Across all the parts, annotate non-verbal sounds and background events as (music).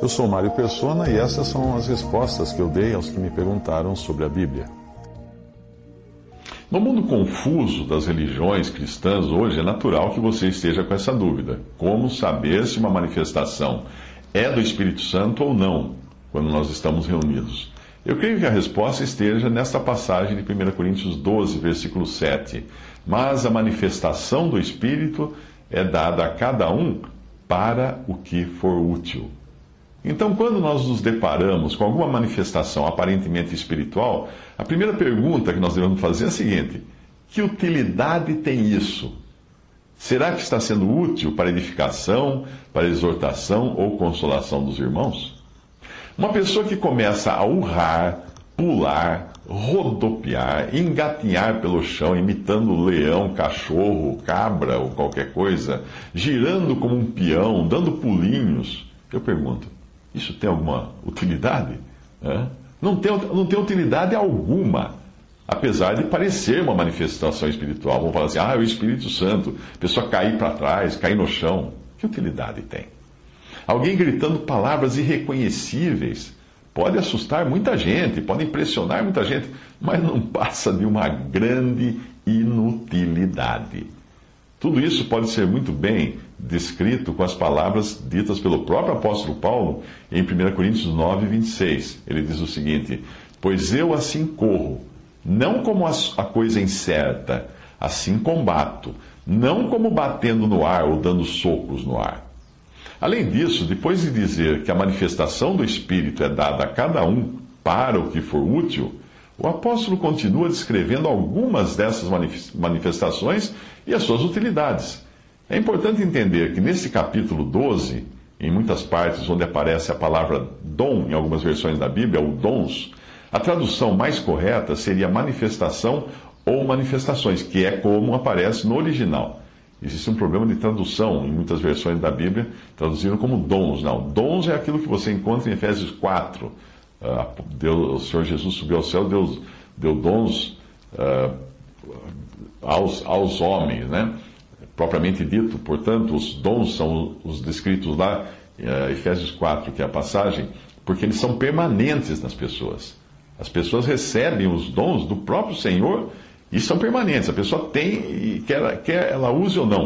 Eu sou Mário Persona e essas são as respostas que eu dei aos que me perguntaram sobre a Bíblia. No mundo confuso das religiões cristãs hoje, é natural que você esteja com essa dúvida: como saber se uma manifestação é do Espírito Santo ou não, quando nós estamos reunidos? Eu creio que a resposta esteja nesta passagem de 1 Coríntios 12, versículo 7. Mas a manifestação do Espírito é dada a cada um para o que for útil. Então, quando nós nos deparamos com alguma manifestação aparentemente espiritual, a primeira pergunta que nós devemos fazer é a seguinte: que utilidade tem isso? Será que está sendo útil para edificação, para exortação ou consolação dos irmãos? Uma pessoa que começa a urrar, pular, rodopiar, engatinhar pelo chão, imitando leão, cachorro, cabra ou qualquer coisa, girando como um peão, dando pulinhos, eu pergunto: isso tem alguma utilidade? É? Não, tem, não tem utilidade alguma, apesar de parecer uma manifestação espiritual. Vamos falar assim, ah, é o Espírito Santo, a pessoa cair para trás, cair no chão. Que utilidade tem? Alguém gritando palavras irreconhecíveis pode assustar muita gente, pode impressionar muita gente, mas não passa de uma grande inutilidade. Tudo isso pode ser muito bem descrito com as palavras ditas pelo próprio apóstolo Paulo em 1 Coríntios 9, 26. Ele diz o seguinte: Pois eu assim corro, não como a coisa incerta, assim combato, não como batendo no ar ou dando socos no ar. Além disso, depois de dizer que a manifestação do Espírito é dada a cada um para o que for útil, o apóstolo continua descrevendo algumas dessas manifestações e as suas utilidades. É importante entender que nesse capítulo 12, em muitas partes onde aparece a palavra dom em algumas versões da Bíblia, ou dons, a tradução mais correta seria manifestação ou manifestações, que é como aparece no original. Existe um problema de tradução em muitas versões da Bíblia, traduziram como dons. Não, dons é aquilo que você encontra em Efésios 4. Uh, ah, Deus, o Senhor Jesus subiu ao céu, Deus deu dons uh, aos, aos homens, né? propriamente dito. Portanto, os dons são os descritos lá, uh, Efésios 4, que é a passagem, porque eles são permanentes nas pessoas. As pessoas recebem os dons do próprio Senhor e são permanentes. A pessoa tem, quer, quer ela use ou não.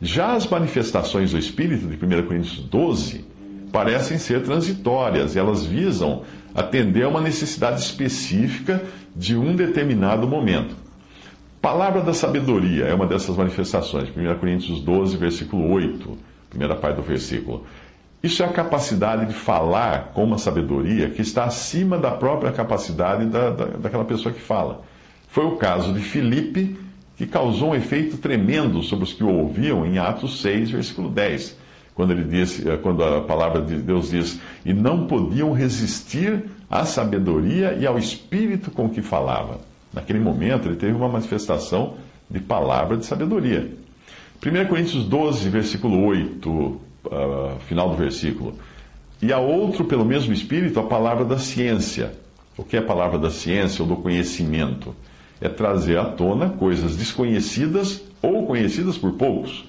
Já as manifestações do Espírito de 1 Coríntios 12 parecem ser transitórias, elas visam atender a uma necessidade específica de um determinado momento. Palavra da sabedoria é uma dessas manifestações, 1 Coríntios 12, versículo 8, primeira parte do versículo. Isso é a capacidade de falar com uma sabedoria que está acima da própria capacidade da, da, daquela pessoa que fala. Foi o caso de Filipe, que causou um efeito tremendo sobre os que o ouviam em Atos 6, versículo 10, quando ele disse, eh, quando a palavra de Deus diz: "E não podiam resistir à sabedoria e ao espírito com que falava". Naquele momento, ele teve uma manifestação de palavra de sabedoria. 1 Coríntios 12, versículo 8, uh, ah, final do versículo. E a outro, pelo mesmo Espírito, a palavra da ciência. O que é a palavra da ciência ou do conhecimento? É trazer à tona coisas desconhecidas ou conhecidas por poucos.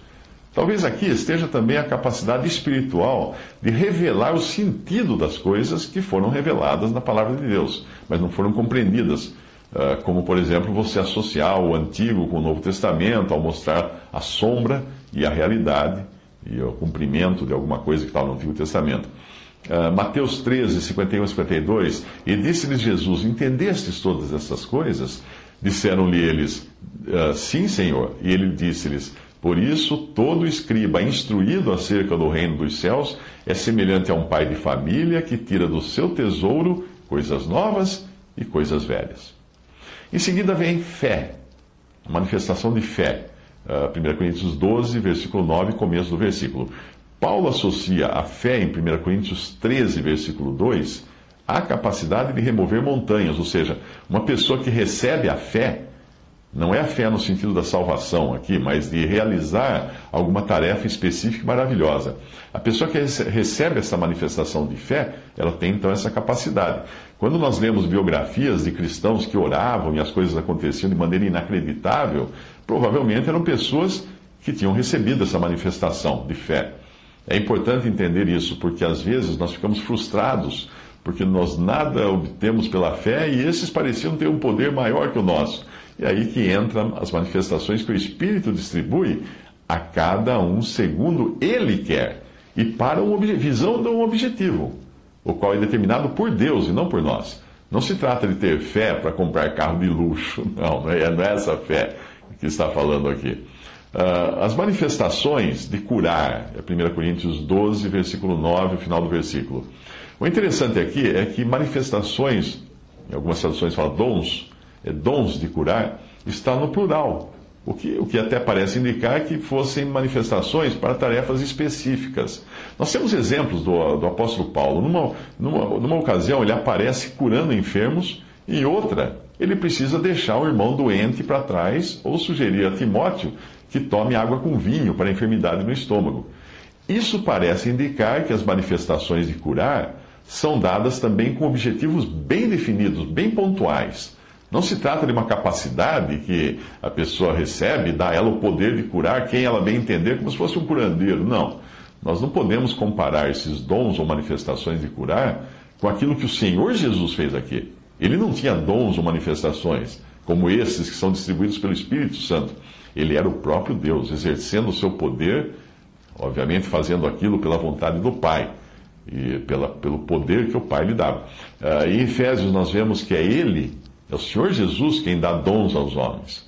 Talvez aqui esteja também a capacidade espiritual de revelar o sentido das coisas que foram reveladas na palavra de Deus, mas não foram compreendidas ah, como por exemplo você associar o Antigo com o Novo Testamento ao mostrar a sombra e a realidade e o cumprimento de alguma coisa que estava no Antigo Testamento. Uh, Mateus 13, 51 e 52, e disse-lhes Jesus: Entendestes todas essas coisas? Disseram-lhe eles: uh, Sim, Senhor. E ele disse-lhes: Por isso, todo escriba instruído acerca do reino dos céus é semelhante a um pai de família que tira do seu tesouro coisas novas e coisas velhas. Em seguida vem fé, manifestação de fé. Uh, ah, 1 Coríntios 12, versículo 9, começo do versículo. Paulo associa a fé em 1 Coríntios 13, versículo 2, à capacidade de remover montanhas, ou seja, uma pessoa que recebe a fé, não é a fé no sentido da salvação aqui, mas de realizar alguma tarefa específica e maravilhosa. A pessoa que recebe essa manifestação de fé, ela tem então essa capacidade. Quando nós lemos biografias de cristãos que oravam e as coisas aconteciam de maneira inacreditável, provavelmente eram pessoas que tinham recebido essa manifestação de fé. É importante entender isso, porque às vezes nós ficamos frustrados porque nós nada obtemos pela fé e esses pareciam ter um poder maior que o nosso. E aí que entram as manifestações que o Espírito distribui a cada um segundo ele quer e para uma visão de um objetivo, o qual é determinado por Deus e não por nós. Não se trata de ter fé para comprar carro de luxo, (laughs) não, não é, não é essa fé que está falando aqui. Uh, as manifestações de curar, é 1 Coríntios 12, versículo 9, o final do versículo. O interessante aqui é que manifestações, em algumas traduções fala dons, é, dons de curar, está no plural. O que, o que até parece indicar que fossem manifestações para tarefas específicas. Nós temos exemplos do, do apóstolo Paulo. Numa, numa, numa ocasião, ele aparece curando enfermos, e outra, ele precisa deixar o irmão doente para trás ou sugerir a Timóteo que tome água com vinho para a enfermidade no estômago. Isso parece indicar que as manifestações de curar são dadas também com objetivos bem definidos, bem pontuais. Não se trata de uma capacidade que a pessoa recebe, dá a ela o poder de curar quem ela bem entender, como se fosse um curandeiro. Não. Nós não podemos comparar esses dons ou manifestações de curar com aquilo que o Senhor Jesus fez aqui. Ele não tinha dons ou manifestações como esses que são distribuídos pelo Espírito Santo. Ele era o próprio Deus, exercendo o seu poder, obviamente fazendo aquilo pela vontade do Pai e pela, pelo poder que o Pai lhe dava. Uh, em Efésios nós vemos que é Ele é o Senhor Jesus quem dá dons aos homens.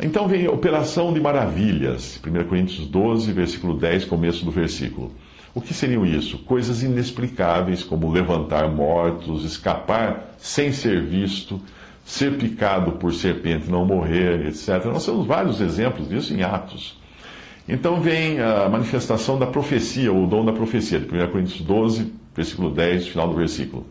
Então vem a operação de maravilhas, 1 Coríntios 12, versículo 10, começo do versículo. O que seriam isso? Coisas inexplicáveis, como levantar mortos, escapar sem ser visto, ser picado por serpente não morrer, etc. Nós temos vários exemplos disso em Atos. Então vem a manifestação da profecia, ou o dom da profecia, de 1 Coríntios 12, versículo 10, final do versículo.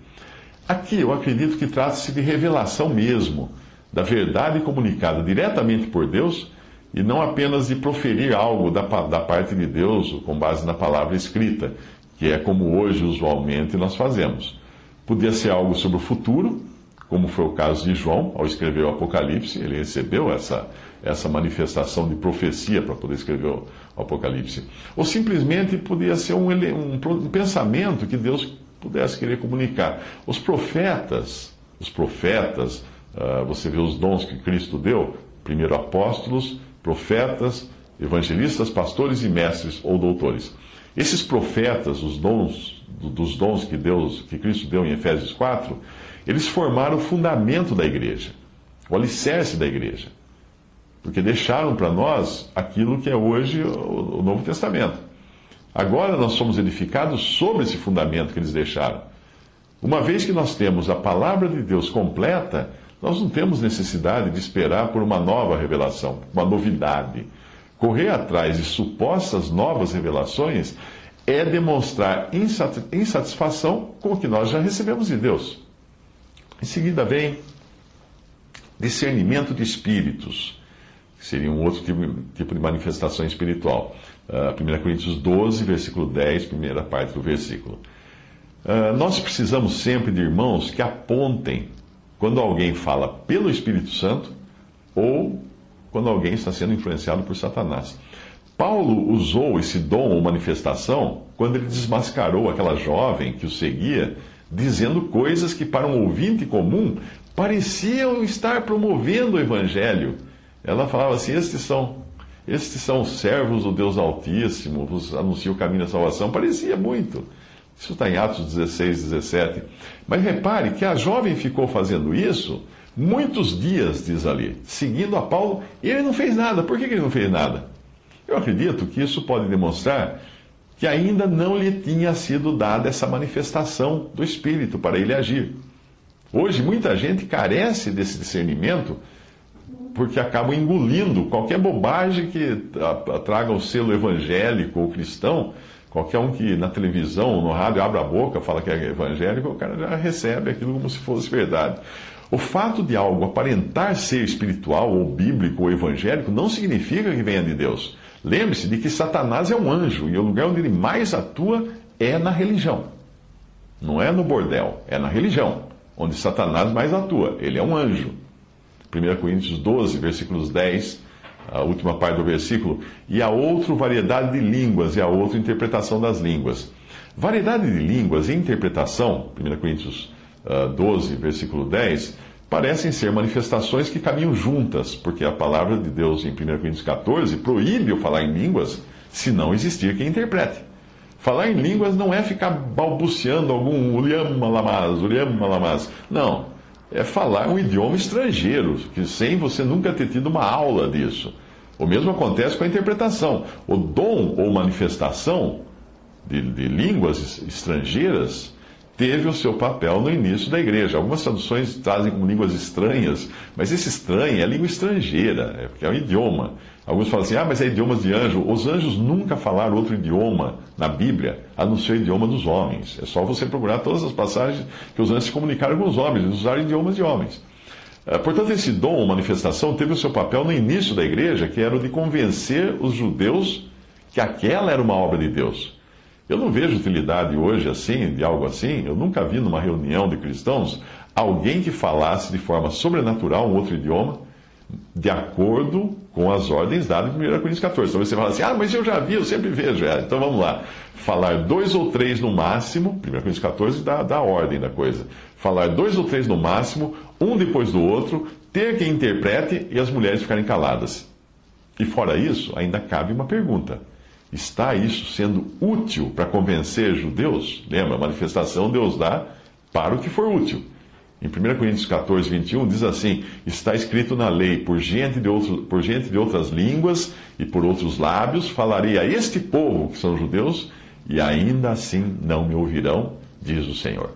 Aqui eu acredito que trata-se de revelação mesmo, da verdade comunicada diretamente por Deus e não apenas de proferir algo da, da parte de Deus com base na palavra escrita, que é como hoje usualmente nós fazemos. Podia ser algo sobre o futuro, como foi o caso de João, ao escrever o Apocalipse, ele recebeu essa, essa manifestação de profecia para poder escrever o Apocalipse. Ou simplesmente podia ser um, um, um pensamento que Deus pudesse querer comunicar. Os profetas, os profetas, uh, você vê os dons que Cristo deu, primeiro apóstolos, profetas, evangelistas, pastores e mestres ou doutores. Esses profetas, os dons, dos dons que Deus, que Cristo deu em Efésios 4, eles formaram o fundamento da igreja, o alicerce da igreja. Porque deixaram para nós aquilo que é hoje o Novo Testamento. Agora nós somos edificados sobre esse fundamento que eles deixaram. Uma vez que nós temos a palavra de Deus completa, nós não temos necessidade de esperar por uma nova revelação, uma novidade. Correr atrás de supostas novas revelações é demonstrar insatisfação com o que nós já recebemos de Deus. Em seguida vem discernimento de espíritos, seria um outro tipo, tipo de manifestação espiritual. Uh, ah, 1 Coríntios 12, versículo 10, primeira parte do versículo. Uh, nós precisamos sempre de irmãos que apontem quando alguém fala pelo Espírito Santo ou quando alguém está sendo influenciado por Satanás. Paulo usou esse dom ou manifestação quando ele desmascarou aquela jovem que o seguia, dizendo coisas que para um ouvinte comum pareciam estar promovendo o evangelho. Ela falava assim: estes são estes são servos do Deus Altíssimo, vos anuncia o caminho da salvação. Parecia muito. Isso está em Atos 16, 17. Mas repare que a jovem ficou fazendo isso muitos dias, diz ali, seguindo a Paulo, e ele não fez nada. Por que ele não fez nada? Eu acredito que isso pode demonstrar que ainda não lhe tinha sido dada essa manifestação do Espírito para ele agir. Hoje, muita gente carece desse discernimento porque acabam engolindo qualquer bobagem que traga o selo evangélico ou cristão. Qualquer um que na televisão, no rádio, abra a boca, fala que é evangélico, o cara já recebe aquilo como se fosse verdade. O fato de algo aparentar ser espiritual, ou bíblico, ou evangélico, não significa que venha de Deus. Lembre-se de que Satanás é um anjo, e o lugar onde ele mais atua é na religião. Não é no bordel, é na religião, onde Satanás mais atua. Ele é um anjo. 1 Coríntios 12, versículos 10 a última parte do versículo, e a outra variedade de línguas e a outra interpretação das línguas. Variedade de línguas e interpretação, 1 Coríntios 12, ah, versículo 10, parecem ser manifestações que caminham juntas, porque a palavra de Deus em 1 Coríntios 14 proíbe o falar em línguas se não existir quem interprete. Falar em línguas não é ficar balbuciando algum uliama lamaz, uliama lamaz. Não é falar um idioma estrangeiro, que sem você nunca ter tido uma aula disso. O mesmo acontece com a interpretação. O dom ou manifestação de, de línguas estrangeiras teve o seu papel no início da igreja. Algumas traduções trazem como línguas estranhas, mas esse estranho é língua estrangeira, é porque é um idioma. Alguns falam assim, ah, mas é idiomas de anjo. Os anjos nunca falaram outro idioma na Bíblia, a não ser o idioma dos homens. É só você procurar todas as passagens que os anjos se comunicaram com os homens, eles usaram idiomas de homens. Eh, portanto, esse dom ou manifestação teve o seu papel no início da igreja, que era o de convencer os judeus que aquela era uma obra de Deus. Eu não vejo utilidade hoje assim, de algo assim. Eu nunca vi numa reunião de cristãos alguém que falasse de forma sobrenatural um outro idioma de acordo com as ordens dadas em 1 Coríntios 14. Então você fala assim, ah, mas eu já vi, eu sempre vejo. É, então vamos lá. Falar dois ou três no máximo, 1 Coríntios 14 dá, dá ordem da coisa. Falar dois ou três no máximo, um depois do outro, ter quem interprete e as mulheres ficarem caladas. E fora isso, ainda cabe uma pergunta. Está isso sendo útil para convencer judeus? Lembra, manifestação Deus dá para o que for útil. Em 1 Coríntios 14, 21, diz assim: Está escrito na lei, por gente, de outro, por gente de outras línguas e por outros lábios, falarei a este povo, que são judeus, e ainda assim não me ouvirão, diz o Senhor.